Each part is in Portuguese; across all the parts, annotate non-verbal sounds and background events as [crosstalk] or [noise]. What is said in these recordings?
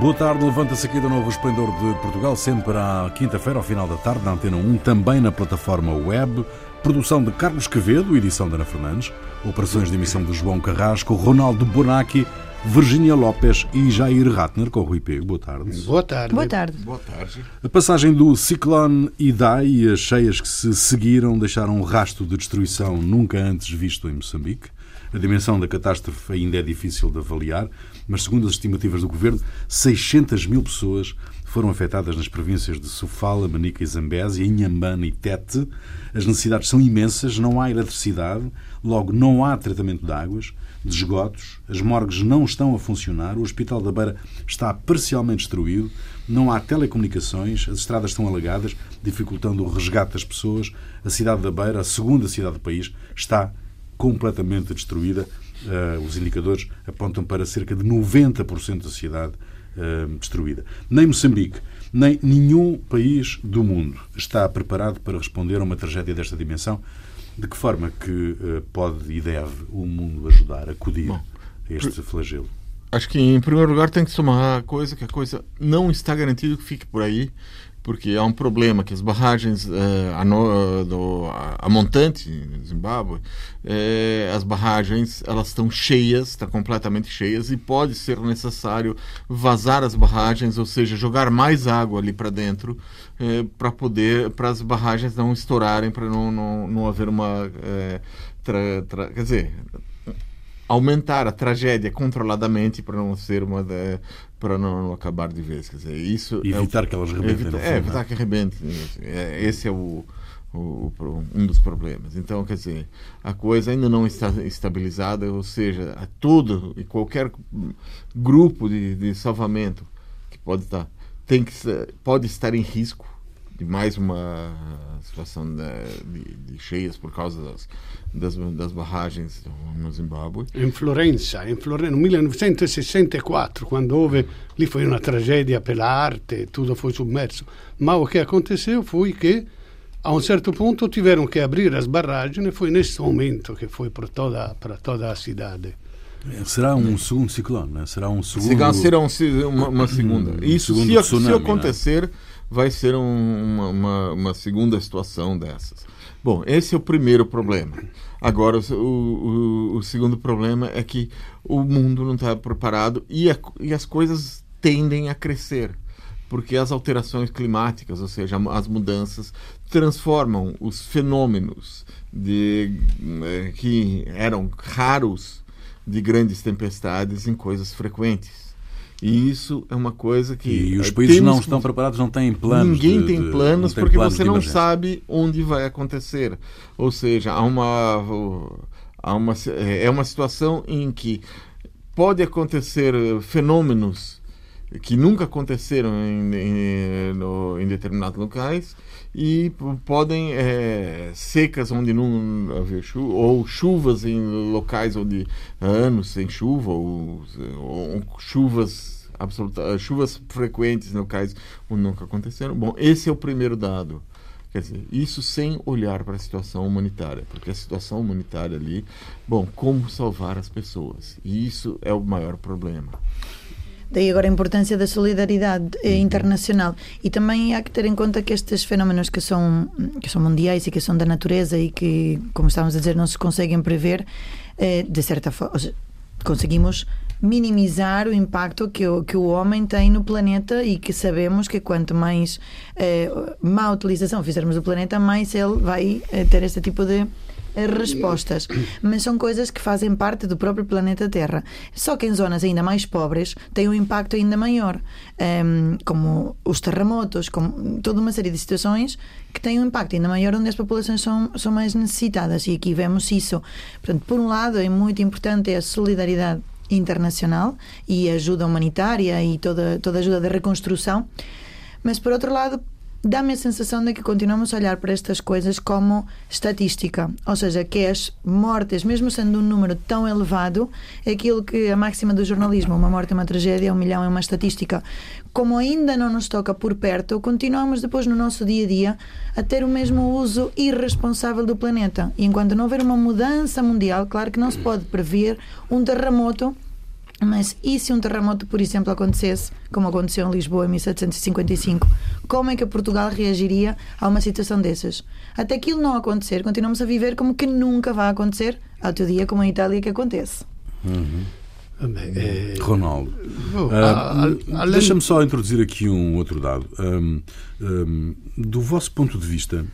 Boa tarde, levanta-se aqui do novo Esplendor de Portugal, sempre à quinta-feira, ao final da tarde, na Antena 1, também na plataforma web. Produção de Carlos Quevedo, edição de Ana Fernandes. Operações de emissão de João Carrasco, Ronaldo Bonacci, Virginia Lopes e Jair Ratner, com o Rui Pego. Boa tarde. Boa tarde. Boa tarde. Boa tarde. A passagem do ciclone Idai e as cheias que se seguiram deixaram um rasto de destruição nunca antes visto em Moçambique. A dimensão da catástrofe ainda é difícil de avaliar, mas segundo as estimativas do governo, 600 mil pessoas foram afetadas nas províncias de Sofala, Manica e Zambésia, Inhambane e Tete. As necessidades são imensas, não há eletricidade, logo não há tratamento de águas, de esgotos, as morgues não estão a funcionar, o Hospital da Beira está parcialmente destruído, não há telecomunicações, as estradas estão alagadas, dificultando o resgate das pessoas. A cidade da Beira, a segunda cidade do país, está completamente destruída. Uh, os indicadores apontam para cerca de 90% da cidade uh, destruída. Nem Moçambique, nem nenhum país do mundo está preparado para responder a uma tragédia desta dimensão. De que forma que uh, pode e deve o mundo ajudar a acudir Bom, a este flagelo? Acho que, em primeiro lugar, tem que somar a coisa que a coisa não está garantido que fique por aí porque há um problema que as barragens uh, a, no, do, a, a, montante Zimbábue uh, as barragens elas estão cheias estão completamente cheias e pode ser necessário vazar as barragens ou seja jogar mais água ali para dentro uh, para poder para as barragens não estourarem para não, não, não haver uma tra, tra, quer dizer aumentar a tragédia controladamente para não ser uma para não, não, acabar de vez quer dizer isso e evitar é, que elas rebentem evita, é, evitar que arrebentem é, esse é o, o, um dos problemas. Então quer dizer a coisa ainda não está estabilizada ou seja a tudo e qualquer grupo de, de salvamento que pode estar tem que pode estar em risco de mais uma situação de, de, de cheias por causa das, das, das, barragens no Zimbábue. Em Florença, em Florença, no 1964, quando houve, lì foi uma tragédia pela arte, tudo foi submerso. Mas o que aconteceu foi que a um certo ponto tiveram que abrir as barragens e foi nesse momento que foi para toda, para toda a cidade. Será um segundo ciclone, né? será um segundo... Será um, uma, uma segunda. Isso, segundo se, tsunami, se acontecer... Né? Vai ser um, uma, uma, segunda situação dessas. Bom, esse é o primeiro problema. Agora, o, o, o segundo problema é que o mundo não está preparado e, a, e as coisas tendem a crescer porque as alterações climáticas, ou seja, as mudanças, transformam os fenômenos de, eh, que eram raros de grandes tempestades em coisas frequentes. E isso é uma coisa que. E os países não estão preparados, não têm planos. Ninguém de, tem planos tem porque planos você não sabe onde vai acontecer. Ou seja, há uma, há uma, é uma situação em que pode acontecer fenômenos que nunca aconteceram em, em, no, em determinados locais e podem é, secas onde não haver chuva ou chuvas em locais onde há anos sem chuva ou, ou chuvas absoluta, chuvas frequentes em locais onde nunca aconteceram. Bom, esse é o primeiro dado. Quer dizer, isso sem olhar para a situação humanitária, porque a situação humanitária ali, bom, como salvar as pessoas? E isso é o maior problema. Daí agora a importância da solidariedade eh, uhum. internacional. E também há que ter em conta que estes fenómenos que são, que são mundiais e que são da natureza e que, como estávamos a dizer, não se conseguem prever, eh, de certa forma, conseguimos minimizar o impacto que o, que o homem tem no planeta e que sabemos que quanto mais eh, má utilização fizermos do planeta, mais ele vai eh, ter este tipo de respostas, mas são coisas que fazem parte do próprio planeta Terra. Só que em zonas ainda mais pobres tem um impacto ainda maior, ehm, como os terremotos, como toda uma série de situações que têm um impacto ainda maior onde as populações são, são mais necessitadas. E aqui vemos isso. Portanto, por um lado, é muito importante a solidariedade internacional e ajuda humanitária e toda, toda ajuda de reconstrução, mas por outro lado, dá-me a sensação de que continuamos a olhar para estas coisas como estatística, ou seja, que as mortes, mesmo sendo um número tão elevado, é aquilo que a máxima do jornalismo, uma morte é uma tragédia, um milhão é uma estatística. Como ainda não nos toca por perto, continuamos depois no nosso dia a dia a ter o mesmo uso irresponsável do planeta. E enquanto não houver uma mudança mundial, claro que não se pode prever um terremoto Mas e se um terremoto, por exemplo, acontecesse, como aconteceu em Lisboa em 1755, como é que Portugal reagiria a uma situação dessas? Até aquilo não acontecer, continuamos a viver como que nunca vai acontecer, ao teu dia como em Itália que acontece. Uhum. É... Ronaldo, uh, deixa-me só introduzir aqui um outro dado. Um, um, do vosso ponto de vista,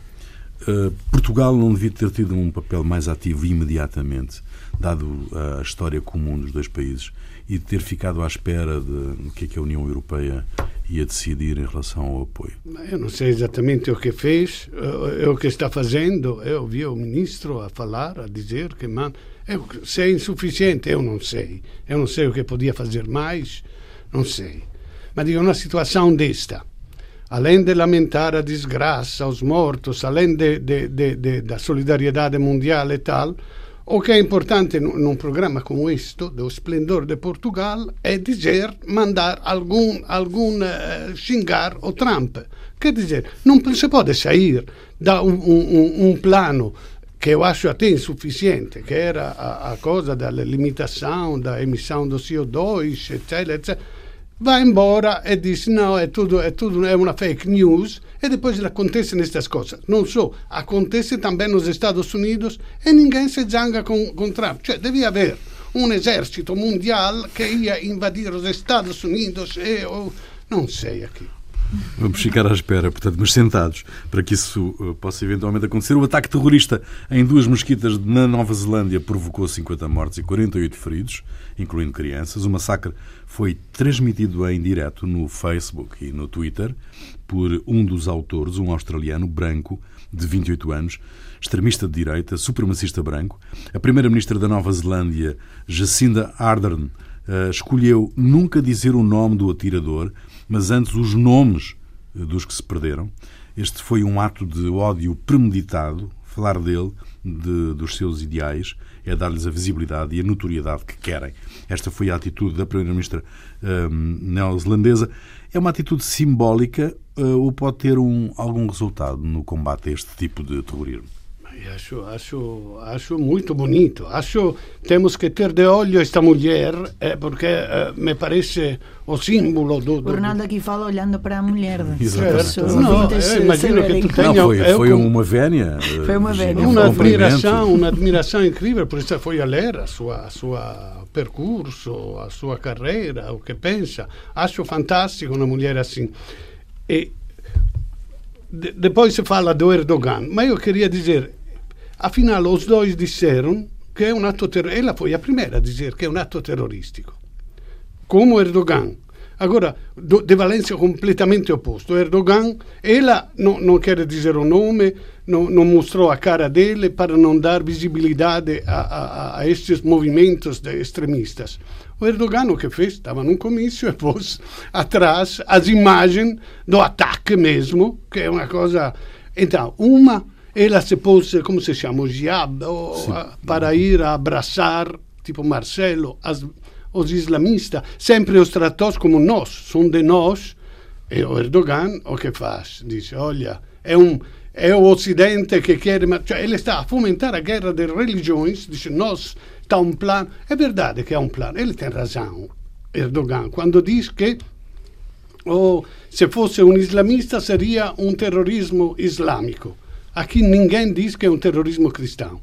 uh, Portugal não devia ter tido um papel mais ativo imediatamente, dado a história comum dos dois países, e ter ficado à espera de o que é que a União Europeia ia decidir em relação ao apoio? Eu não sei exatamente o que fez, é o que está fazendo. Eu vi o ministro a falar, a dizer que man, eu, se é insuficiente, eu não sei. Eu não sei o que podia fazer mais, não sei. Mas digo, uma situação desta, além de lamentar a desgraça, os mortos, além de, de, de, da solidariedade mundial e tal, o que é importante num programa como este, do Esplendor de Portugal, é dizer, mandar algum, algum uh, xingar o Trump. Quer dizer, não se pode sair da um, um, um plano que eu acho até insuficiente, que era a, a coisa da limitação da emissão do CO2, etc, etc vai embora e diz não, é tudo, é tudo é uma fake news e depois acontecem estas coisas. Não só, acontece também nos Estados Unidos e ninguém se zanga com, com Trump. Cioè, devia haver um exército mundial que ia invadir os Estados Unidos e não sei aqui. Vamos ficar à espera, portanto, mas sentados, para que isso uh, possa eventualmente acontecer. O ataque terrorista em duas mesquitas na Nova Zelândia provocou 50 mortes e 48 feridos, incluindo crianças. O massacre foi transmitido em direto no Facebook e no Twitter por um dos autores, um australiano branco de 28 anos, extremista de direita, supremacista branco. A primeira-ministra da Nova Zelândia, Jacinda Ardern, uh, escolheu nunca dizer o nome do atirador mas antes os nomes eh, dos que se perderam. Este foi um ato de ódio premeditado. Falar dele, de, dos seus ideais, é dar-lhes a visibilidade e a notoriedade que querem. Esta foi a atitude da Primeira-Ministra um, ehm, neozelandesa. É uma atitude simbólica uh, ou pode ter um, algum resultado no combate a este tipo de terrorismo? Acho, acho, acho muito bonito. Acho temos que ter de olho esta mulher, é, porque é, me parece o símbolo do. do... O Ronaldo aqui fala olhando para a mulher. Exato. Não, eu imagino que tu tenha. Não, foi, foi uma vénia. Foi uma vénia. Uma admiração, uma admiração incrível, por isso foi a ler a sua, a sua percurso, a sua carreira, o que pensa. Acho fantástico uma mulher assim. E depois se fala do Erdogan, mas eu queria dizer, Afinal, os dois disseram que é um ato terrorista. Ela foi a primeira a dizer que é um ato terrorístico. Como Erdogan. Agora, de valência completamente oposto. Erdogan, ela não, não quer dizer o nome, não, não, mostrou a cara dele para não dar visibilidade a, a, a estes movimentos extremistas. O Erdogan o que fez? Estava num comício e pôs atrás as imagens do ataque mesmo, que é uma coisa... Então, uma ela se pôs, como se chama, o jihad, para ir a abraçar, tipo Marcelo, as, os islamistas. Sempre os tratou como nós, são de nós. E o Erdogan o que faz? Diz, olha, é um é o Ocidente que quer. Cioè, ele está a fomentar a guerra das religiões, diz, nós está um plano. É verdade que é um plano, ele tem razão, Erdogan, quando diz que oh, se fosse um islamista seria um terrorismo islâmico. Aqui ninguém diz que é um terrorismo cristão.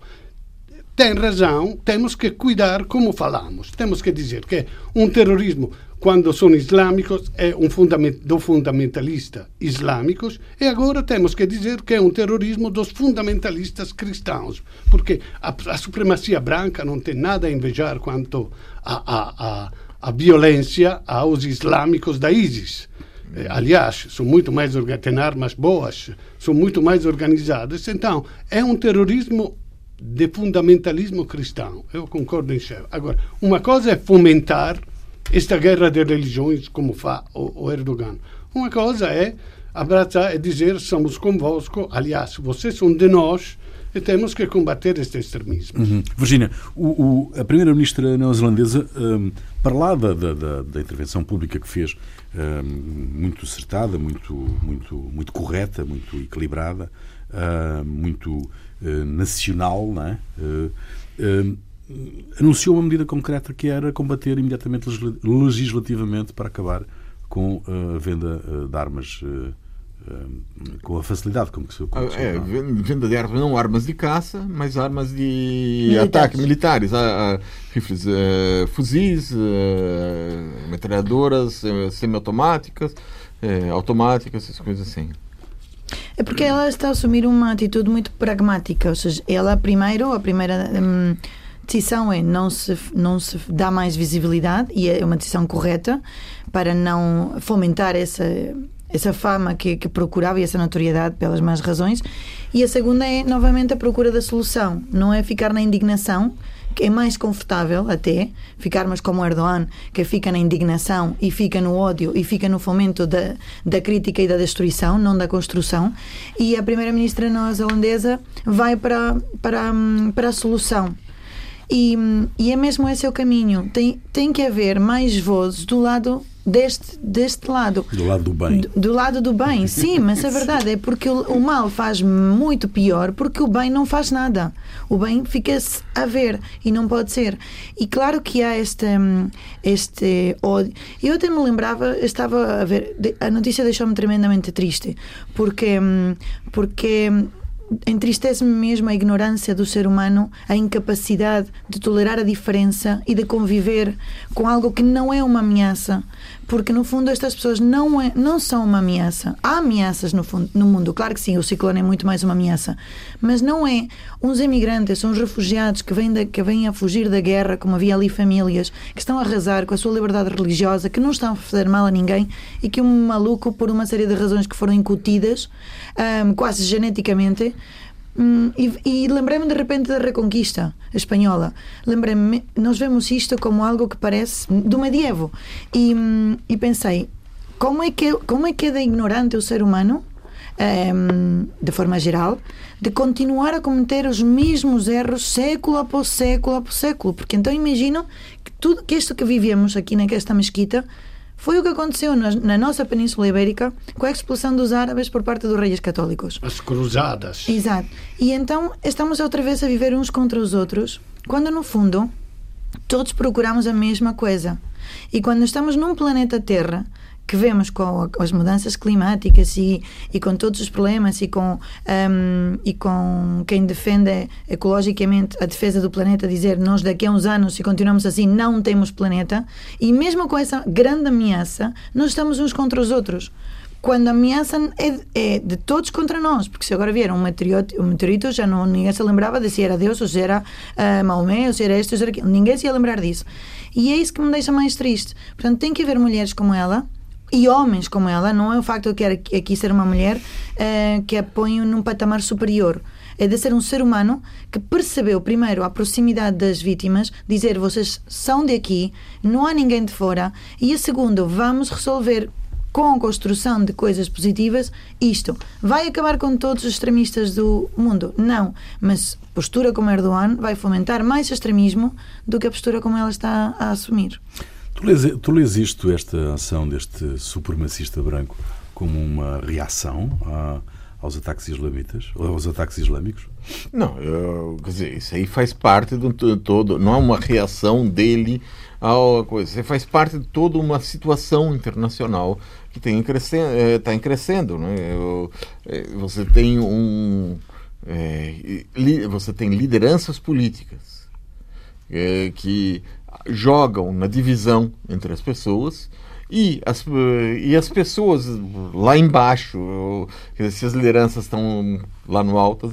Tem razão, temos que cuidar como falamos. Temos que dizer que um terrorismo, quando são islâmicos, é um fundament, do fundamentalista islâmicos, e agora temos que dizer que é um terrorismo dos fundamentalistas cristãos, porque a, a supremacia branca não tem nada a invejar quanto a, a, a, a violência aos islâmicos da ISIS. Eh, aliás, são muito mais têm armas boas, são muito mais organizadas. Então, é um terrorismo de fundamentalismo cristão. Eu concordo em cheio. Agora, uma coisa é fomentar esta guerra de religiões, como faz o, o Erdogan. Uma coisa é abraçar e dizer: somos convosco, aliás, vocês são de nós e temos que combater este extremismo. Uhum. Virginia, o, o, a primeira-ministra neozelandesa, um, para lá da, da, da, intervenção pública que fez, um, muito acertada, muito, muito, muito correta, muito equilibrada, uh, muito uh, nacional, não é? Uh, anunciou uma medida concreta que era combater imediatamente legislativamente para acabar com a venda de armas com a facilidade como se como é, venda de armas não armas de caça mas armas de militares. ataque militares. Rifles uh, fuzis uh, metralhadoras uh, semiautomáticas automáticas essas coisas assim. É porque ela está a assumir uma atitude muito pragmática ou seja ela primeiro a primeira hum, decisão é não se não se dá mais visibilidade e é uma decisão correta para não fomentar essa essa fama que, que, procurava e essa notoriedade pelas más razões. E a segunda é, novamente, a procura da solução. Não é ficar na indignação, que é mais confortável até ficarmos como Erdogan, que fica na indignação e fica no ódio e fica no fomento da, da crítica e da destruição, não da construção. E a primeira-ministra neozelandesa vai para, para, para a solução. E, e é mesmo esse o caminho. Tem, tem que haver mais vozes do lado deste, deste lado. Do lado do bem. Do, do lado do bem, [laughs] sim, mas a verdade é porque o, o, mal faz muito pior porque o bem não faz nada. O bem fica-se a ver e não pode ser. E claro que há este, este ódio. Eu até me lembrava, estava a ver, a notícia deixou-me tremendamente triste porque, porque entristece-me mesmo a ignorância do ser humano, a incapacidade de tolerar a diferença e de conviver com algo que não é uma ameaça. Porque, no fundo, estas pessoas não, é, não são uma ameaça. Há ameaças no, fundo, no mundo, claro que sim, o ciclone é muito mais uma ameaça. Mas não é uns imigrantes, uns refugiados que vêm, da, que vêm a fugir da guerra, como havia ali famílias, que estão a arrasar com a sua liberdade religiosa, que não estão a fazer mal a ninguém e que um maluco, por uma série de razões que foram incutidas, um, quase geneticamente, Hum, e, e lembrei-me de repente da Reconquista espanhola. Lembrei-me, nós vemos isto como algo que parece do medievo. E, hum, e pensei, como é, que, como é que é de ignorante o ser humano, um, de forma geral, de continuar a cometer os mesmos erros século após século após século? Porque então imagino que tudo que isto que vivemos aqui nesta mesquita foi o que aconteceu na, na, nossa Península Ibérica com a expulsão dos árabes por parte dos reis católicos. As cruzadas. Exato. E então estamos outra vez a viver uns contra os outros, quando no fundo todos procuramos a mesma coisa. E quando estamos num planeta Terra que vemos com as mudanças climáticas e, e com todos os problemas e com, um, e com quem defende ecologicamente a defesa do planeta dizer nós daqui a uns anos se continuamos assim não temos planeta. E mesmo com essa grande ameaça nós estamos uns contra os outros. Quando a ameaça é, é, de todos contra nós, porque se agora vier um meteorito, um meteorito já não, ninguém se lembrava de se era Deus ou se era uh, Maomé ou se era isto ou se era aquilo, ninguém se ia lembrar disso. E é isso que me deixa mais triste. Portanto tem que haver mulheres como ela e homens como ela, não é o facto de querer aqui ser uma mulher uh, que a põe num patamar superior. É de ser um ser humano que percebeu, primeiro, a proximidade das vítimas, dizer vocês são de aqui, não há ninguém de fora, e a segundo, vamos resolver com a construção de coisas positivas isto. Vai acabar com todos os extremistas do mundo? Não. Mas postura como Erdogan vai fomentar mais extremismo do que a postura como ela está a assumir. Tu lês, isto, esta ação deste supremacista branco, como uma reação a, aos ataques islamitas, ou aos ataques islâmicos? Não, eu, quer dizer, isso aí faz parte de todo, não é uma reação dele a coisa, isso faz parte de toda uma situação internacional que tem crescendo, está em crescendo, né? Eu, é, você tem um, é, você tem lideranças políticas é, que jogam na divisão entre as pessoas e as, e as pessoas lá embaixo, se as lideranças estão lá no alto,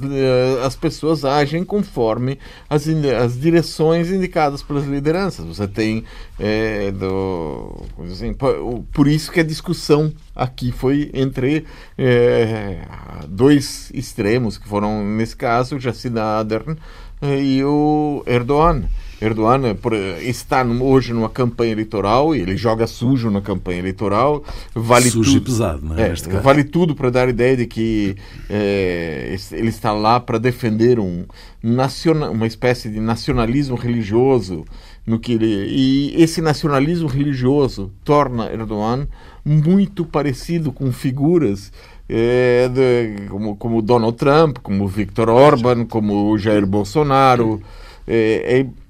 as pessoas agem conforme as, as direções indicadas pelas lideranças. Você tem é, do, assim, por, isso que a discussão aqui foi entre é, dois extremos, que foram, nesse caso, Jacinda Ardern e o Erdogan. Erdogan está hoje numa campanha eleitoral e ele joga sujo na campanha eleitoral. Vale sujo tudo, e pesado, não é? é vale tudo para dar a ideia de que é, ele está lá para defender um, uma espécie de nacionalismo religioso. No que ele, e esse nacionalismo religioso torna Erdogan muito parecido com figuras é, de, como, como Donald Trump, como Viktor Orban, como Jair Bolsonaro. É, é,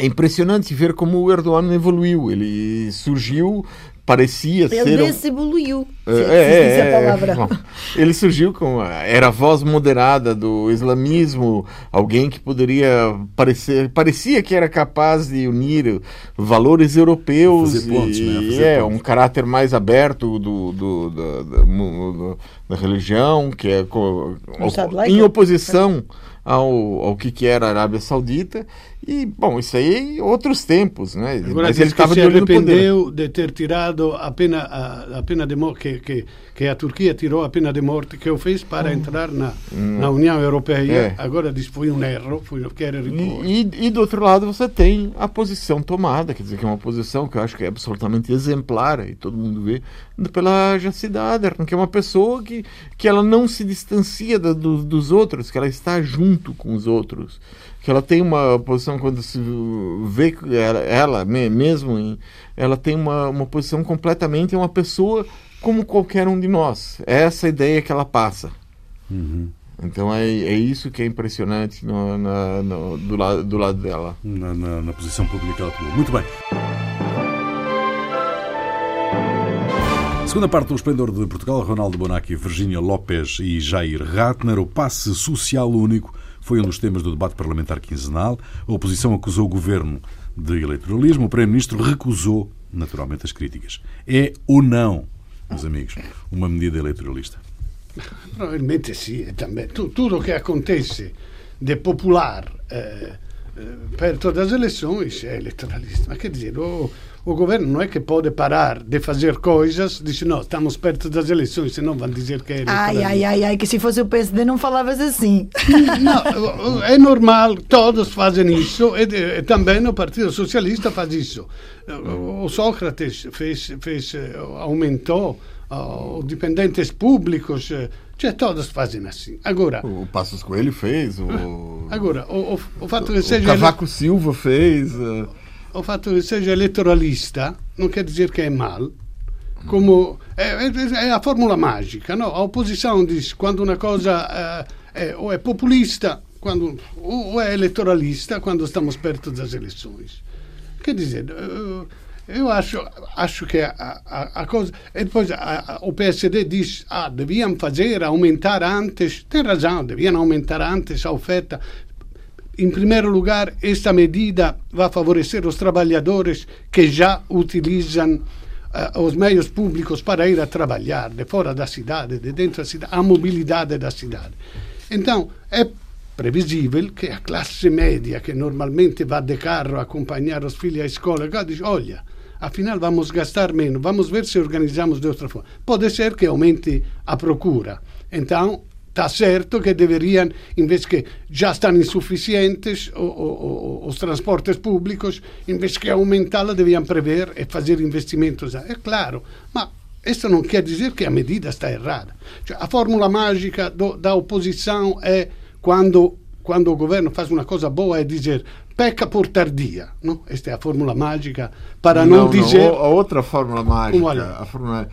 é impressionante ver como o Erdogan evoluiu. Ele surgiu parecia ele ser. Ele desevoluiu. Um... É, é, é, ele surgiu com. Era a voz moderada do islamismo, alguém que poderia parecer. Parecia que era capaz de unir valores europeus pontos, e né? é, um caráter mais aberto do, do, do, do da religião, que é em oposição ao, ao que, que era a Arábia Saudita. E, bom, isso aí outros tempos, né? Agora, Mas ele estava se arrependeu de ter tirado a pena, a, a pena de morte, que, que, que, a Turquia tirou a pena de morte que o fez para entrar na, hum. na União Europeia. É. Agora diz foi um erro, foi, quer repor. E, e, e, do outro lado você tem a posição tomada, quer dizer, que é uma posição que eu acho que é absolutamente exemplar, e todo mundo vê, pela Jacinda que é uma pessoa que, que ela não se distancia do, dos outros, que ela está junto com os outros que ela tem uma posição quando se vê ela, ela mesmo em, ela tem uma, uma posição completamente é uma pessoa como qualquer um de nós. É essa ideia que ela passa. Uhum. então é, é isso que é impressionante no, na, no, do, lado, do lado dela. Na, na, na posição pública que ela tomou. Muito bem. Segunda parte do Esplendor de Portugal, Ronaldo Bonacci, Virgínia Lopes e Jair Ratner, o passe social único foi um dos temas do debate parlamentar quinzenal. A oposição acusou o governo de eleitoralismo, o Primeiro-Ministro recusou, naturalmente, as críticas. É ou não, meus amigos, uma medida eleitoralista? Probabilmente sim, também. Tudo o que acontece de popular eh perto das eleições é eleitoralista. Mas quer dizer, o, o governo não é que pode parar de fazer coisas, diz não, estamos perto das eleições, senão vão dizer que é Ai, ai, ai, ai, que se fosse o PSD não falavas assim. [laughs] Não, é normal, todos fazem isso, e, e também o Partido Socialista faz isso. O Sócrates fez, fez aumentou os dependentes públicos, cioè todos fazem assim. Agora, o Passos Coelho fez, o [laughs] Agora, o, o, o fato que seja o Cavaco ele... Silva fez, uh o fatto che seja elettoralista non quer dizer que é mal, como é, é, a fórmula mágica, não? A oposição diz quando uma coisa é, ou é populista, quando, ou é eleitoralista, quando estamos perto das eleições. Quer dizer, eu acho, acho que a, a, a coisa. E depois a, o PSD diz: ah, deviam fazer, aumentar antes. Tem razão, deviam aumentar antes a oferta em primeiro lugar, esta medida vai favorecer os trabalhadores que já utilizam uh, os meios públicos para ir a trabalhar de fora da cidade, de dentro da cidade, a mobilidade da cidade. Então, é previsível que a classe média, que normalmente vai de carro acompanhar os filhos à escola, diz: olha, afinal vamos gastar menos, vamos ver se organizamos de outra forma. Pode ser que aumente a procura. Então, Está certo que deveriam, em vez que já estão insuficientes o, o, os transportes públicos, em vez que aumentá-la, deviam prever e fazer investimentos. É claro, mas isso não quer dizer que a medida está errada. Cioè, a fórmula mágica do, da oposição é quando, quando o governo faz uma coisa boa, é dizer peca por tardia. Não? Esta é a fórmula mágica para não, não dizer. Não, a outra fórmula mágica. A fórmula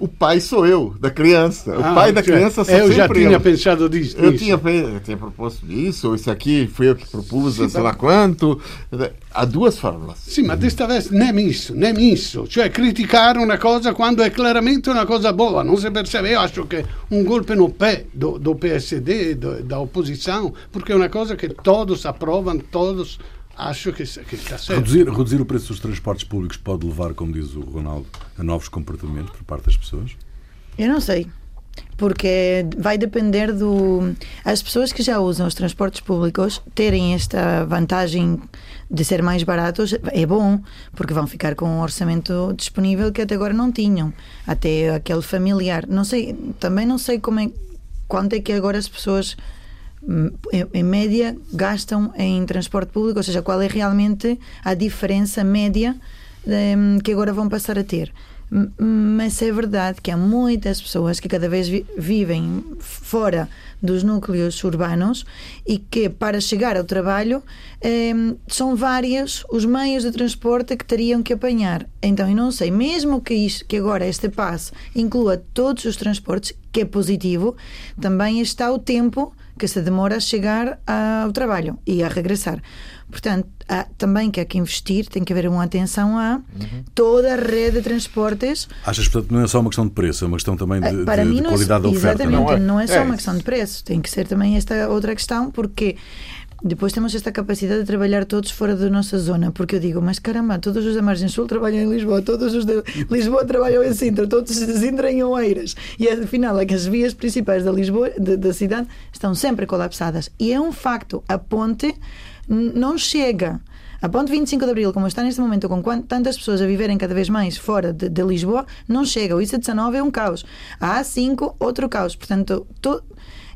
o pai sou eu, da criança. O ah, pai da criança sou eu. já tinha eu. pensado disso. Eu tinha, eu tinha proposto isso, isso aqui fui eu que propus, Sim, sei lá quanto. Há duas fórmulas. Sim, ma desta vez nem isso, nem isso. Cioè criticare una cosa quando è chiaramente una cosa boa, non si percebe. Io acho che un golpe no pé do, do PSD, do, da oposição, porque é uma coisa que todos aprovam, todos acho que, que está certo. Reduzir, reduzir o preço dos transportes públicos pode levar, como diz o Ronaldo, a novos comportamentos por parte das pessoas? Eu não sei. Porque vai depender do. As pessoas que já usam os transportes públicos terem esta vantagem de ser mais baratos é bom, porque vão ficar com um orçamento disponível que até agora não tinham. Até aquele familiar. Não sei, também não sei como é, quanto é que agora as pessoas em média gastam em transporte público, ou seja, qual é realmente a diferença média hum, que agora vão passar a ter. Mas é verdade que há muitas pessoas que cada vez vivem fora dos núcleos urbanos e que para chegar ao trabalho hum, são vários os meios de transporte que teriam que apanhar. Então, eu não sei, mesmo que, isto, que agora este passo inclua todos os transportes, que é positivo, também está o tempo que se demora a chegar ao trabalho e a regressar. Portanto, há, também que há que investir, tem que haver uma atenção a uhum. toda a rede de transportes. Achas, portanto, não é só uma questão de preço, é uma questão também de, Para de, mim, de qualidade não, da oferta? Exatamente, não é, não é só é uma questão de preço, tem que ser também esta outra questão, porque depois temos esta capacidade de trabalhar todos fora da nossa zona, porque eu digo, mas caramba, todos os da Margem Sul trabalham em Lisboa, todos os de Lisboa trabalham em Sintra, todos os de Sintra em Oeiras. E afinal é que as vias principais da Lisboa, de, da cidade, estão sempre colapsadas. E é um facto, a ponte não chega. A ponte 25 de Abril, como está neste momento, com tantas pessoas a viverem cada vez mais fora de, de Lisboa, não chega. O IC19 é um caos. A A5, outro caos. Portanto, to...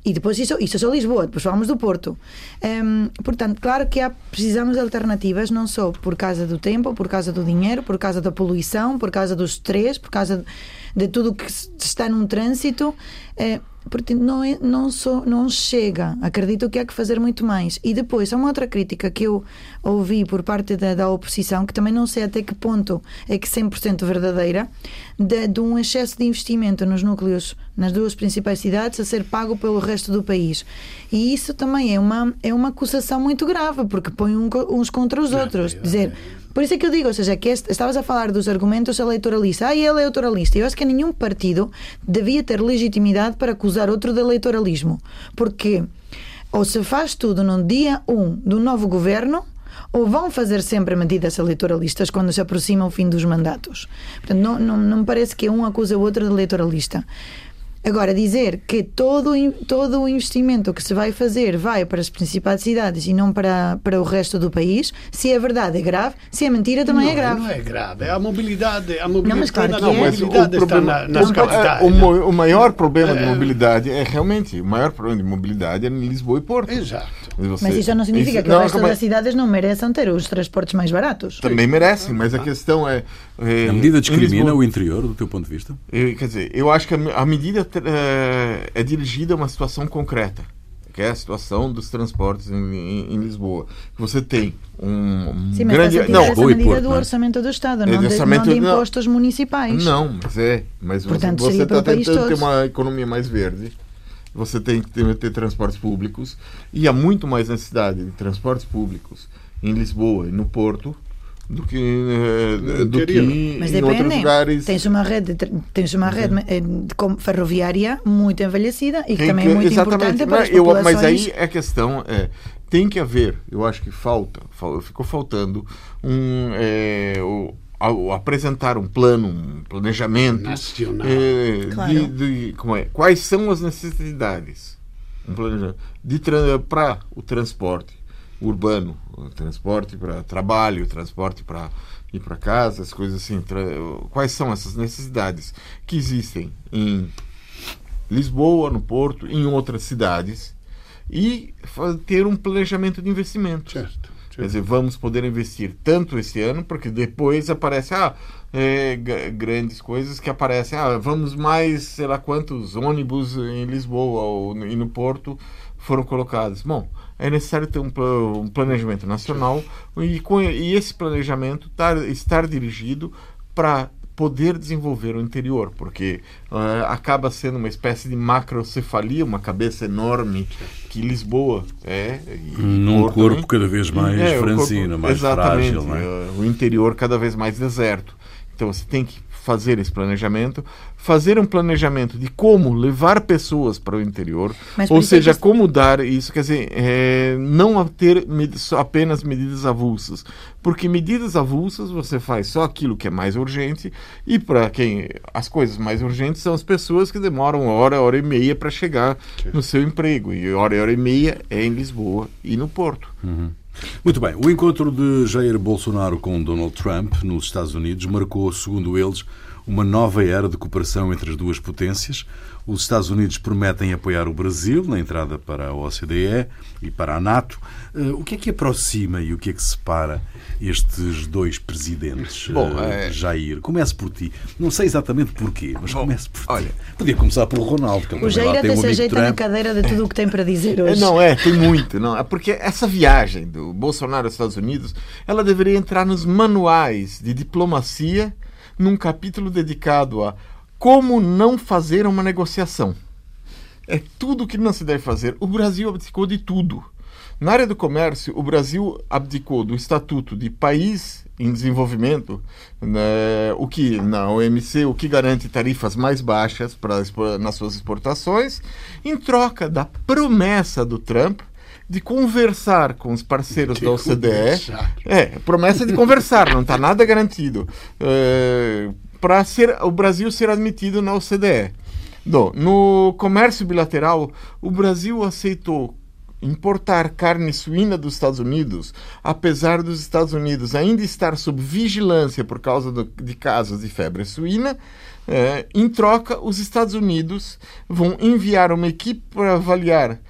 E depois isso, isso é só Lisboa, depois falamos do Porto. Um, portanto, claro que há, precisamos de alternativas, não só por causa do tempo, por causa do dinheiro, por causa da poluição, por causa do estresse, por causa de, de tudo que está num trânsito. É, porque não, é, não, só, não chega. Acredito que há que fazer muito mais. E depois, há uma outra crítica que eu ouvi por parte da, da oposição, que também não sei até que ponto é que 100% verdadeira, de, de, um excesso de investimento nos núcleos, nas duas principais cidades, a ser pago pelo resto do país. E isso também é uma, é uma acusação muito grave, porque põe um, uns contra os outros. Dizer por isso é que eu digo, ou seja, que este, estavas a falar dos argumentos eleitoralistas. Ah, ele é eleitoralista. Eu acho que nenhum partido devia ter legitimidade para acusar outro de eleitoralismo. Porque ou se faz tudo no dia 1 um do novo governo, ou vão fazer sempre medidas eleitoralistas quando se aproxima o fim dos mandatos. Portanto, não, não, não me parece que um acusa o outro de eleitoralista. Agora, dizer que todo, todo o investimento que se vai fazer vai para as principais cidades e não para, para o resto do país, se é verdade é grave, se é mentira também não, é grave. Não é grave, a mobilidade, a mobilidade, não, mas claro não, é. mas o problema, nas capitais. O, o, maior problema é, de mobilidade é realmente, o maior problema de mobilidade é em Lisboa e Porto. Exato. Você, mas isso não significa isso, que o resto das cidades não mereçam ter os transportes mais baratos. Também merecem, mas a questão é... é a medida discrimina Lisboa, o interior, do teu ponto de vista? Eu, quer dizer, eu acho que a, a medida é, é dirigida a uma situação concreta, que é a situação dos transportes em, em, em Lisboa. Você tem um, Sim, mas grande... Não, essa medida Porto, do é? orçamento do Estado, é, não, de, orçamento, não de impostos não, municipais. Não, mas é. Mas Portanto, você está tentando ter uma economia mais verde você tem que ter, ter, transportes públicos e há muito mais necessidade de transportes públicos em Lisboa e no Porto do que, uh, do que Mas em depende. outros lugares. Tens uma rede, tens uma rede eh, ferroviária muito envelhecida e que também é muito importante para as eu, Mas aí a questão é tem que haver, eu acho que falta, ficou faltando um é, o, ao apresentar um plano, um planejamento nacional, é, claro. de, de, como é, quais são as necessidades? Um planejamento de para o transporte urbano, transporte para trabalho, transporte para ir para casa, as coisas assim. Quais são essas necessidades que existem em Lisboa, no Porto, em outras cidades e ter um planejamento de investimento. Certo. Quer dizer, vamos poder investir tanto esse ano, porque depois aparece ah, é, grandes coisas que aparecem. Ah, vamos mais, sei lá quantos ônibus em Lisboa ou, e no Porto foram colocados. Bom, é necessário ter um, um planejamento nacional e, e esse planejamento tar, estar dirigido para poder desenvolver o interior, porque uh, acaba sendo uma espécie de macrocefalia, uma cabeça enorme que Lisboa é. Num Porto, corpo né? cada vez mais é, franzino, corpo, mais frágil. Né? O interior cada vez mais deserto. Então você tem que fazer esse planejamento, fazer um planejamento de como levar pessoas para o interior, Mas ou seja, que... como dar isso, quer dizer, é, não ter med apenas medidas avulsas, porque medidas avulsas você faz só aquilo que é mais urgente e para quem as coisas mais urgentes são as pessoas que demoram hora, hora e meia para chegar no seu emprego e hora, hora e meia é em Lisboa e no Porto. Uhum. Muito bem. O encontro de Jair Bolsonaro com Donald Trump nos Estados Unidos marcou, segundo eles, uma nova era de cooperação entre as duas potências. Os Estados Unidos prometem apoiar o Brasil na entrada para a OCDE e para a NATO. Eh, o que é que aproxima e o que é que separa estes dois presidentes? Bom, eh, é... Jair, comece por ti. Não sei exatamente porquê, mas Bom, comece por olha, ti. Podia começar pelo Ronaldo. Que o Jair até se ajeita na cadeira de tudo o que tem para dizer hoje. Não é, tem muito. Não. É porque essa viagem do Bolsonaro aos Estados Unidos, ela deveria entrar nos manuais de diplomacia num capítulo dedicado a como não fazer uma negociação. é tudo o que não se deve fazer. O Brasil abdicou de tudo. Na área do comércio, o Brasil abdicou do estatuto de país em desenvolvimento, né, o que na OMC, o que garante tarifas mais baixas para nas suas exportações, em troca da promessa do Trump de conversar com os parceiros de da OCDE. É, promessa de conversar, não está nada garantido. É, para o Brasil ser admitido na OCDE. No, no comércio bilateral, o Brasil aceitou importar carne suína dos Estados Unidos, apesar dos Estados Unidos ainda estar sob vigilância por causa do, de casos de febre suína, é, em troca, os Estados Unidos vão enviar uma equipe para avaliar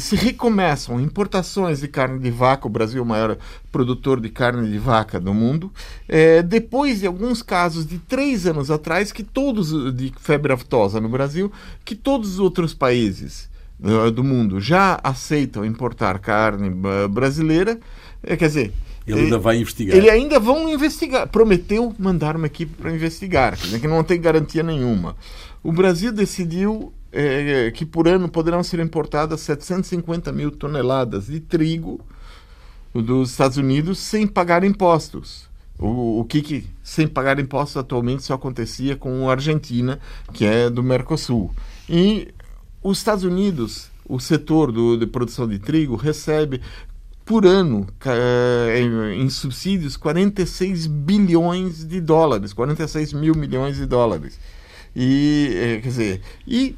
se recomeçam importações de carne de vaca, o Brasil é o maior produtor de carne de vaca do mundo, é, depois de alguns casos de três anos atrás, que todos de febre aftosa no Brasil, que todos os outros países uh, do mundo já aceitam importar carne brasileira, é, quer dizer, ele ainda vai investigar. Ele ainda vão investigar. Prometeu mandar uma equipe para investigar, que não tem garantia nenhuma. O Brasil decidiu é, que por ano poderão ser importadas 750 mil toneladas de trigo dos Estados Unidos sem pagar impostos. O, o que, que sem pagar impostos atualmente só acontecia com a Argentina, que é do Mercosul. E os Estados Unidos, o setor do, de produção de trigo, recebe por ano em, em, subsídios 46 bilhões de dólares, 46 mil milhões de dólares. E, é, quer dizer, e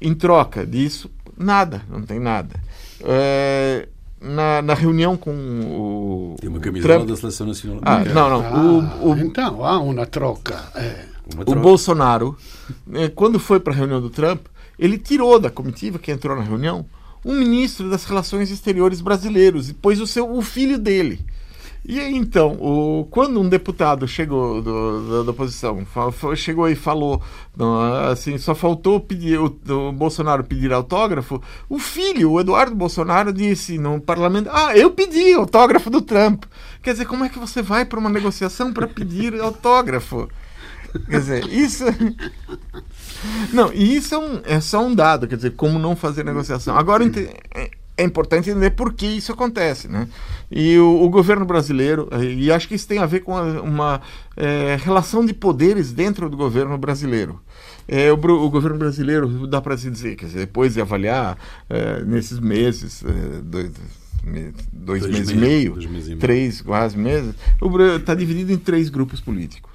em troca disso, nada, não tem nada. É, na, na, reunião com o. Tem uma camisola Trump... da Seleção Nacional ah, Não, não. Ah, o, o, então, há uma troca. É. Uma troca. O Bolsonaro, né, quando foi para a reunião do Trump, ele tirou da comitiva que entrou na reunião um ministro das Relações Exteriores brasileiros e pôs o, seu, o filho dele. E então, o, quando um deputado chegou do, da, da oposição, chegou e falou, assim, só faltou pedir, o, o, Bolsonaro pedir autógrafo, o filho, o Eduardo Bolsonaro, disse no parlamento: Ah, eu pedi autógrafo do Trump. Quer dizer, como é que você vai para uma negociação para pedir [laughs] autógrafo? Quer dizer, isso. [laughs] Não, e isso é, um, é só um dado, quer dizer, como não fazer negociação. Agora, é importante entender por que isso acontece. Né? E o, o governo brasileiro, eh, e acho que isso tem a ver com uma é, relação de poderes dentro do governo brasileiro. É, o, o, governo brasileiro, dá para se dizer, quer dizer, depois de avaliar é, nesses meses, dois, dois, dois meses e meio, meio, três quase meses, está dividido em três grupos políticos.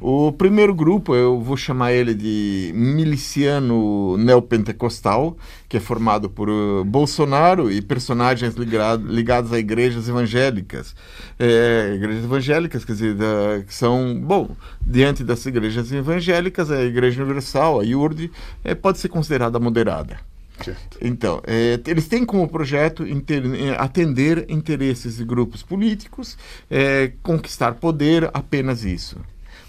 O primeiro grupo, eu vou chamar ele de miliciano neopentecostal, que é formado por uh, Bolsonaro e personagens ligado, ligados a igrejas evangélicas. É, igrejas evangélicas, quer dizer, da, que são, bom, diante das igrejas evangélicas, a Igreja Universal, a IURD, é, pode ser considerada moderada. Certo. Então, é, eles têm como projeto inter, é, atender interesses de grupos políticos, é, conquistar poder, apenas isso.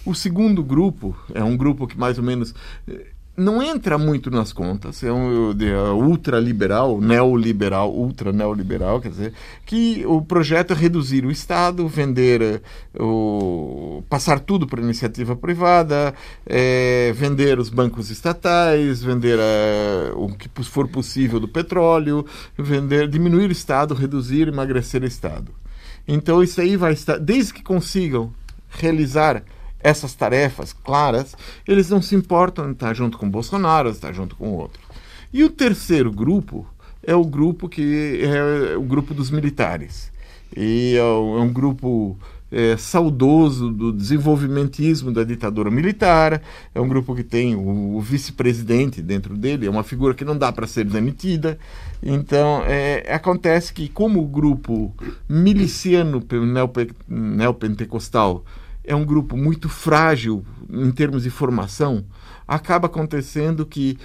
O segundo grupo é um grupo que mais ou menos eh, não entra muito nas contas, é um uh, ultraliberal, neoliberal, ultra neoliberal, quer dizer, que o projeto é reduzir o Estado, vender, uh, o, passar tudo para iniciativa privada, é, vender os bancos estatais, vender uh, o que for possível do petróleo, vender, diminuir o Estado, reduzir, emagrecer o Estado. Então isso aí vai estar, desde que consigam realizar essas tarefas claras, eles não se importam em estar junto com Bolsonaro, estar junto com outro. E o terceiro grupo é o grupo que é o grupo dos militares. E é um é grupo é, saudoso do desenvolvimentismo da ditadura militar. É um grupo que tem o, o vice-presidente dentro dele, é uma figura que não dá para ser demitida. Então, é, acontece que, como o grupo miliciano neopentecostal é um grupo muito frágil em termos de formação, acaba acontecendo que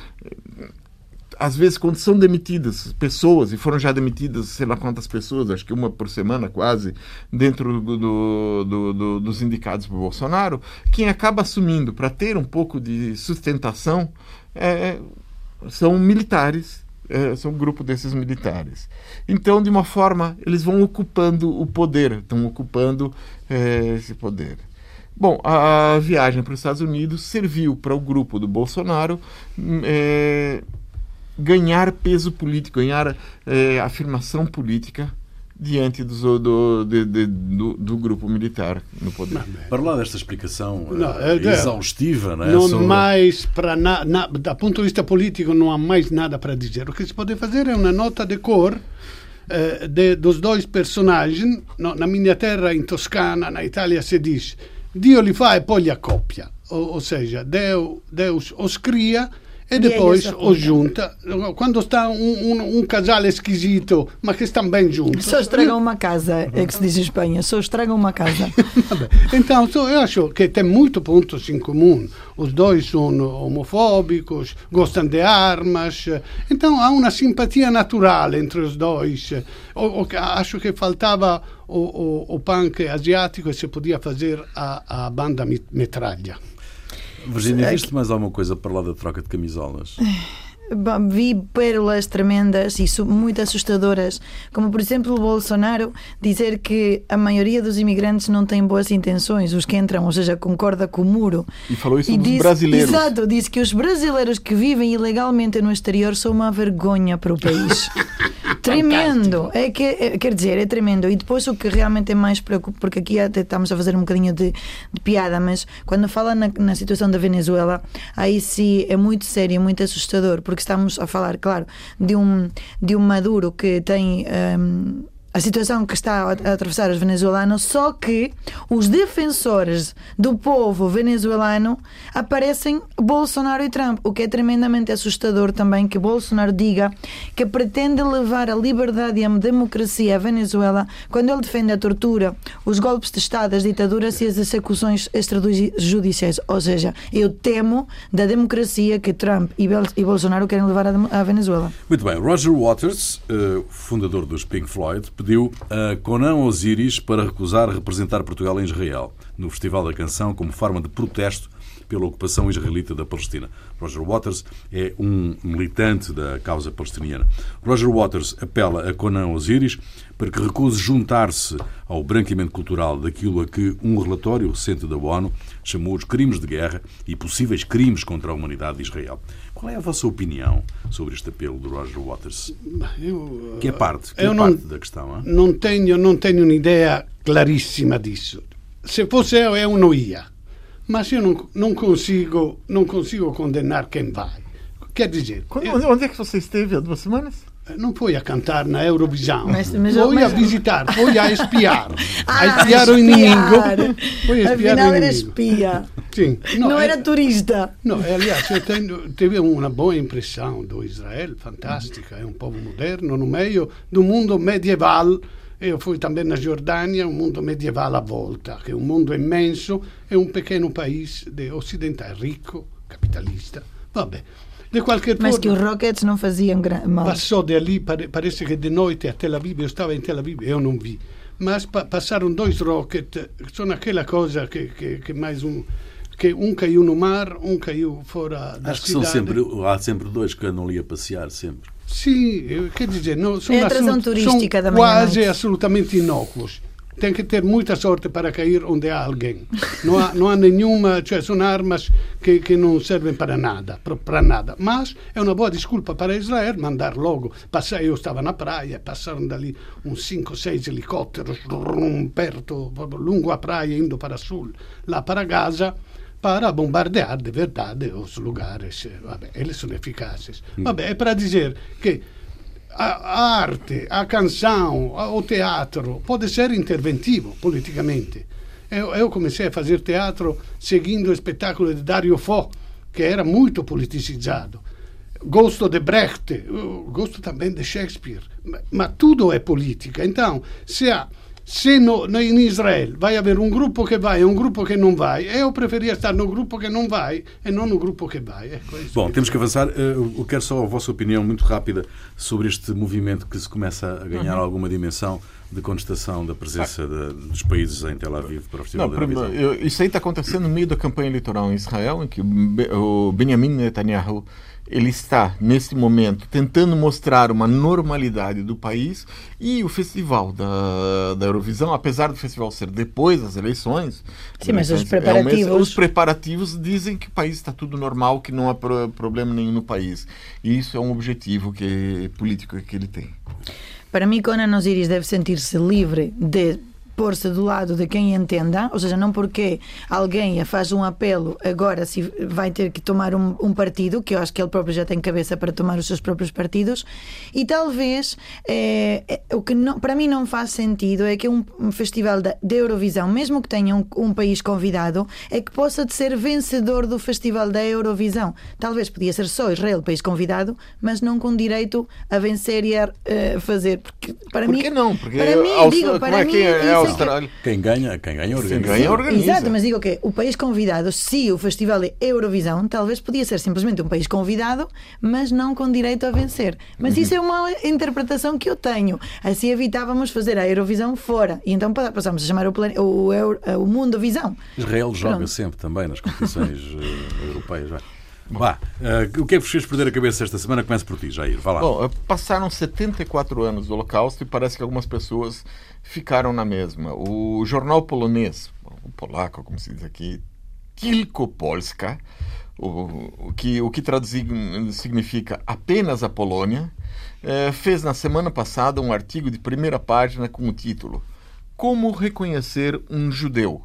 às vezes quando são demitidas pessoas e foram já demitidas sei lá quantas pessoas acho que uma por semana quase dentro do, do, do, dos indicados por Bolsonaro quem acaba assumindo para ter um pouco de sustentação é, são militares é, são um grupo desses militares. Então de uma forma eles vão ocupando o poder estão ocupando é, esse poder. Bom, a viagem para os Estados Unidos serviu para o grupo do Bolsonaro hum, é, ganhar peso político, ganhar é, afirmação política diante do, do, de, de, do, do, grupo militar no poder. Para lá desta explicação não, é, exaustiva, não é? Não Sobre... mais para na, na, da ponto de vista político não há mais nada para dizer. O que se pode fazer é uma nota de cor eh, de, dos dois personagens. No, na minha terra, in Toscana, na Itália, se diz Dio li fa e poi li accoppia. Ou, ou seja, Deus, Deus os cria e depois os junta. Quando está um, um, um, casal esquisito, mas que estão bem juntos. Só estragam uma casa, é que se diz em Espanha. Só estragam uma casa. [laughs] então, eu acho que tem muitos pontos em comum. Os dois são homofóbicos, gostam de armas. Então, há uma simpatia natural entre os dois. Eu, acho que faltava o, o, o punk asiático e se podia fazer a, a banda metralha. Virginia, viste mais alguma coisa para lá da troca de camisolas? [sighs] Bom, vi pérolas tremendas e muito assustadoras, como por exemplo o Bolsonaro dizer que a maioria dos imigrantes não tem boas intenções, os que entram, ou seja, concorda com o muro. E falou isso e dos brasileiros. Exato, disse que os brasileiros que vivem ilegalmente no exterior são uma vergonha para o país. [laughs] tremendo, é que, é, quer dizer, é tremendo. E depois o que realmente é mais preocupante, porque aqui até estamos a fazer um bocadinho de, de piada, mas quando fala na, na situação da Venezuela, aí sim é muito sério, muito assustador, porque estamos a falar, claro, de um, de um Maduro que tem. Um, a situação que está a atravessar os venezuelanos, só que os defensores do povo venezuelano aparecem Bolsonaro e Trump, o que é tremendamente assustador também que Bolsonaro diga que pretende levar a liberdade e a democracia à Venezuela quando ele defende a tortura, os golpes de Estado, as ditaduras e as execuções extrajudiciais. Ou seja, eu temo da democracia que Trump e Bolsonaro querem levar à Venezuela. Muito bem. Roger Waters, eh, fundador dos Pink Floyd, pediu a Conan Osiris para recusar representar Portugal em Israel, no Festival da Canção, como forma de protesto pela ocupação israelita da Palestina. Roger Waters é um militante da causa palestiniana. Roger Waters apela a Conan Osiris para que recuse juntar-se ao branqueamento cultural daquilo a que um relatório recente da ONU chamou os crimes de guerra e possíveis crimes contra a humanidade de Israel. Qual é a vossa opinião sobre este apelo do Roger Waters? Eu, que é parte, que é não, parte da questão. Hein? Não tenho, não tenho uma ideia claríssima disso. Se fosse eu, eu não ia. Mas eu não, não, consigo, não consigo condenar quem vai. Quer dizer... Quando, eu, onde é que você esteve há duas semanas? não foi a cantar na Eurovisão, mas, mas, foi mas... a visitar, foi a espiar, [laughs] ah, a espiar o inimigo. Foi a espiar Afinal o era espia. [laughs] Sim. Não, não era é, turista. Não, é, aliás, eu tenho, tive uma boa impressão do Israel, fantástica, é um povo moderno no meio do mundo medieval. Eu fui também na Jordânia, um mundo medieval à volta, que é um mundo imenso, é um pequeno país ocidental, rico, capitalista. Vabbè, de qualquer Mas que os Rockets não faziam mal. Passou de ali, parece que de noite a Tel Aviv, eu estava em Tel Aviv, eu não vi. Mas pa passaram dois Rockets, são aquela coisa que, que, que mais um que um caiu no mar, um caiu fora da Acho cidade. que são sempre, há sempre dois que andam ali a passear, sempre. Sim, quer dizer, não, são, é a turística são quase absolutamente inócuos tem que ter muita sorte para cair onde há alguém. Não há, não há nenhuma, cioè são armas que, que não servem para nada, para nada. Mas é uma boa desculpa para Israel mandar logo. Passar, eu estava na praia, passaram dali uns 5, 6 helicópteros perto, lungo a praia, indo para sul, lá para Gaza para bombardear de verdade os lugares. Vabbè, eles são eficazes. Vabbè, é para dizer que a arte, a canção, o teatro pode ser interventivo politicamente. Eu, eu, comecei a fazer teatro seguindo o espetáculo de Dario Fo, que era muito politicizado. Gosto de Brecht, gosto também de Shakespeare, mas tudo é política. Então, se há se no, no, in Israele vai haver um grupo que vai e um grupo que não vai, eu preferia estar no grupo que não vai e não no grupo que vai. Bom, temos que avançar. Eh, eu quero só a vossa opinião muito rápida sobre este movimento que se começa a ganhar uhum. alguma dimensão de contestação da presença ah. de, dos países em Tel Aviv para o Festival Não, da Eurovisão? Isso aí está acontecendo no meio da campanha eleitoral em Israel, em que o Benjamin Netanyahu ele está, nesse momento, tentando mostrar uma normalidade do país e o festival da, da Eurovisão, apesar do festival ser depois das eleições. Sim, mas os preparativos... É um mês, os preparativos dizem que o país está tudo normal, que não há pro, problema nenhum no país. E isso é um objetivo que, político que ele tem. Para mim, Conan Osiris deve sentir-se livre de pôr-se do lado de quem entenda, ou seja, não porque alguém faz um apelo agora se vai ter que tomar um, um, partido, que eu acho que ele próprio já tem cabeça para tomar os seus próprios partidos, e talvez é, é, o que não, para mim não faz sentido é que um, um festival da, de Eurovisão, mesmo que tenha um, um, país convidado, é que possa ser vencedor do festival da Eurovisão. Talvez podia ser só Israel, país convidado, mas não com direito a vencer e a uh, fazer. Porque para Por mim, não? Porque para mim, digo, para é mim, é, Austrália. Quem ganha, quem ganha organiza. Quem ganha organiza. Exato, mas digo que o país convidado, se o festival é Eurovisão, talvez podia ser simplesmente um país convidado, mas não com direito a vencer. Mas isso é uma interpretação que eu tenho. Assim evitávamos fazer a Eurovisão fora. E então passamos a chamar o, plan... o, Euro... o Mundo Visão. Israel joga Pronto. sempre também nas competições uh, europeias. Vai. Vá, uh, o que é que vos fez perder a cabeça esta semana? Começa por ti, Jair. Vá lá. Bom, passaram 74 anos do Holocausto e parece que algumas pessoas ficaram na mesma. O jornal polonês, o polaco, como se diz aqui, Tylko Polska, o, o, que, o que traduzir significa apenas a Polônia, eh, fez na semana passada um artigo de primeira página com o título Como reconhecer um judeu.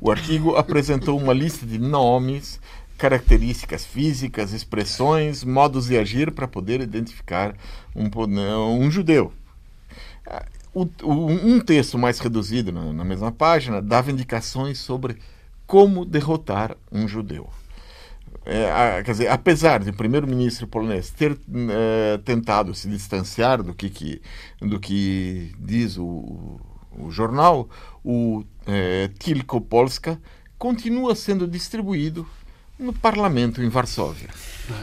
O artigo [laughs] apresentou uma lista de nomes, características físicas, expressões, modos de agir para poder identificar um, um judeu. O, o, um texto mais reduzido na, na, mesma página dava indicações sobre como derrotar um judeu. É, a, quer dizer, apesar de o primeiro-ministro polonês ter é, tentado se distanciar do que, que do que diz o, o jornal, o é, Tilko Polska continua sendo distribuído no Parlamento em Varsóvia.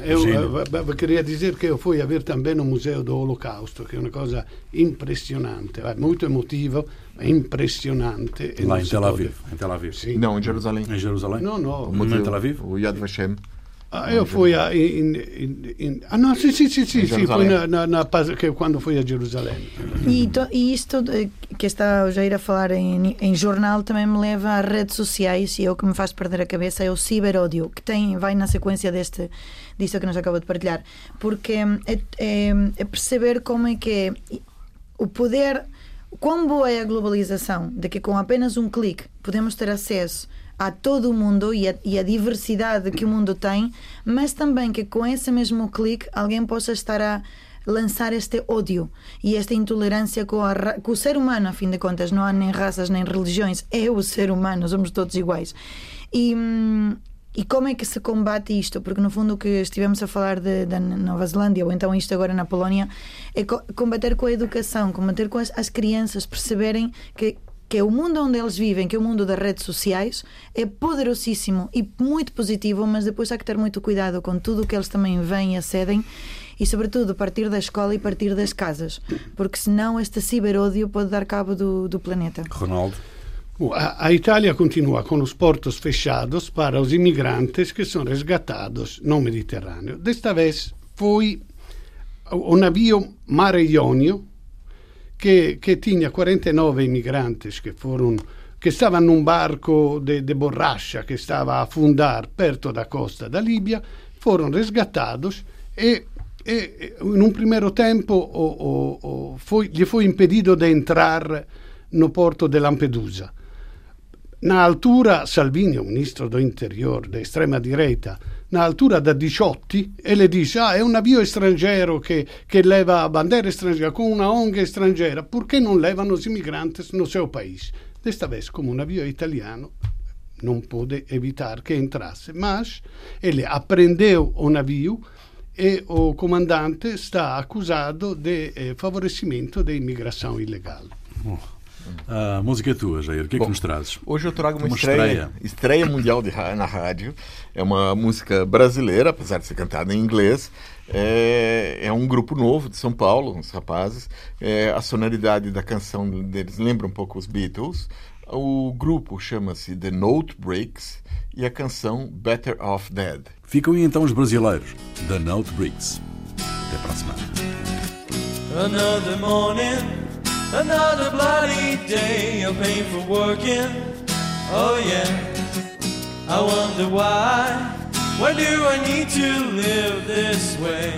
Eu, eu, eu, queria dizer que eu fui a ver também o Museu do Holocausto, que é uma coisa impressionante, muito emotiva, impressionante. Lá em Tel Aviv. Em Tel Aviv. Sim. Não, em Jerusalém. Em Jerusalém? Não, não. O Tel Aviv? O Yad Vashem. Ah, eu fui a, in, in, in, ah, não, sim, sim, sim, sim, sim foi na, na, na, que, quando fui a Jerusalém. E, to, e isto eh, que está o Jair a falar em, em jornal também me leva às redes sociais e é o que me faz perder a cabeça, é o ciberódio, que tem, vai na sequência deste, disto que nos acaba de partilhar, porque é, é, é perceber como é que é o poder, quão boa é a globalização, de que com apenas um clique podemos ter acesso a todo o mundo e a, e a, diversidade que o mundo tem, mas também que com esse mesmo clique alguém possa estar a lançar este ódio e esta intolerância com, a, com o ser humano, a fim de contas, não há nem raças nem religiões, é o ser humano, somos todos iguais. E, e como é que se combate isto? Porque no fundo o que estivemos a falar da Nova Zelândia ou então isto agora na Polónia é combater com a educação, combater com as, as crianças perceberem que que é o mundo onde eles vivem, que é o mundo das redes sociais, é poderosíssimo e muito positivo, mas depois há que ter muito cuidado com tudo o que eles também vêm e acedem e, sobretudo, partir da escola e partir das casas, porque senão este ciberódio pode dar cabo do, do planeta. Ronaldo. A, Itália continua com os portos fechados para os imigrantes que são resgatados no Mediterrâneo. Desta vez foi o navio Mare Ionio che, che tinha 49 imigrantes furono che stavano in un barco di borrascia che stava a affondare perto da costa da Libia, furono resgatados e, e in un primo tempo o, o, o foi, gli fu impedito di entrare no porto di Lampedusa. Na altura Salvini, o ministro do interior direita, na altura da 18 e le dice ah è un navio straniero che, che leva bandiera straniera con una ONG straniera perché non levano i migranti no seu paese desta vez come un navio italiano non pôde evitar che entrasse mas ele aprendeu o navio e o comandante está acusado de eh, favorecimento da imigração ilegal. Oh. A música é tua, Jair. O que é Bom, que nos trazes? Hoje eu trago uma, Uma estreia, estreia. estreia mundial de, na rádio. É uma música brasileira, apesar de ser cantada em inglês. É, é um grupo novo de São Paulo, uns rapazes. É, a sonoridade da canção deles lembra um pouco os Beatles. O grupo chama-se The Note Breaks e a canção Better Off Dead. Ficam aí então os brasileiros, The Note Bricks. Até para a semana. Another morning, another bloody day of painful working. Oh yeah, I wonder why. Why do I need to live this way?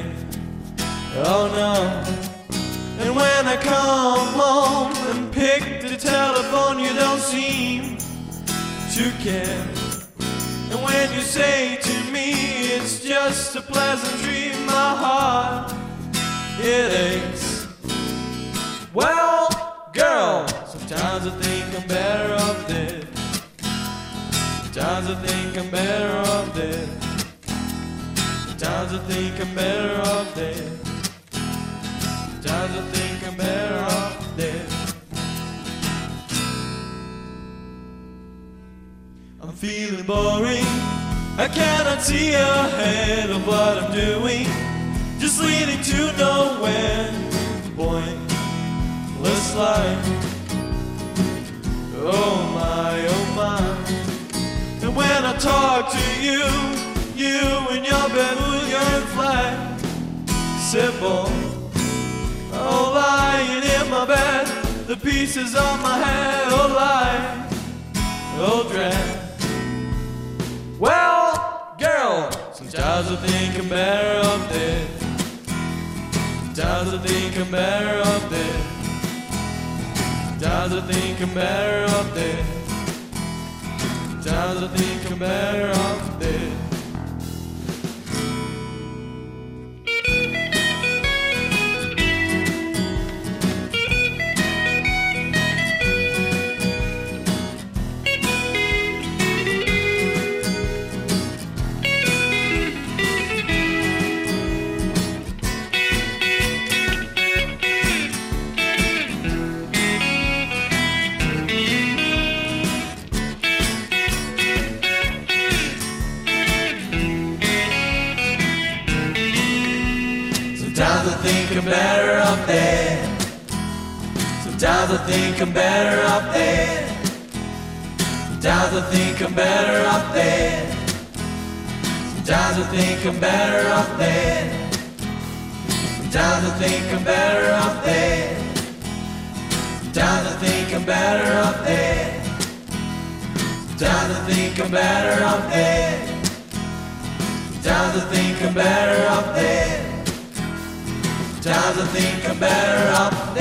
Oh no. And when I come home and pick the telephone, you don't seem to care. And when you say to me it's just a pleasantry, my heart it aches. Well, girl, sometimes I think I'm better off dead. Sometimes I think I'm better off dead. Sometimes I think I'm better off dead. Sometimes I think I'm better off feeling boring. I cannot see ahead of what I'm doing. Just leading to nowhere. Pointless life. Oh my, oh my. And when I talk to you, you in your Bermudian flag. Simple. Oh, lying in my bed. The pieces on my head. Oh, lie. Oh, dread. Well, girl, sometimes I think I'm better off dead. Sometimes I think I'm better off dead. Sometimes I think I'm better off dead. Sometimes I think I'm better off dead. I'm better off dead. Sometimes I think I'm better off dead. Sometimes I think I'm better off dead. Sometimes I think I'm better off dead. Sometimes I think I'm better off dead. Sometimes I think I'm better off dead. Sometimes I think I'm better off dead. Sometimes I think I'm better off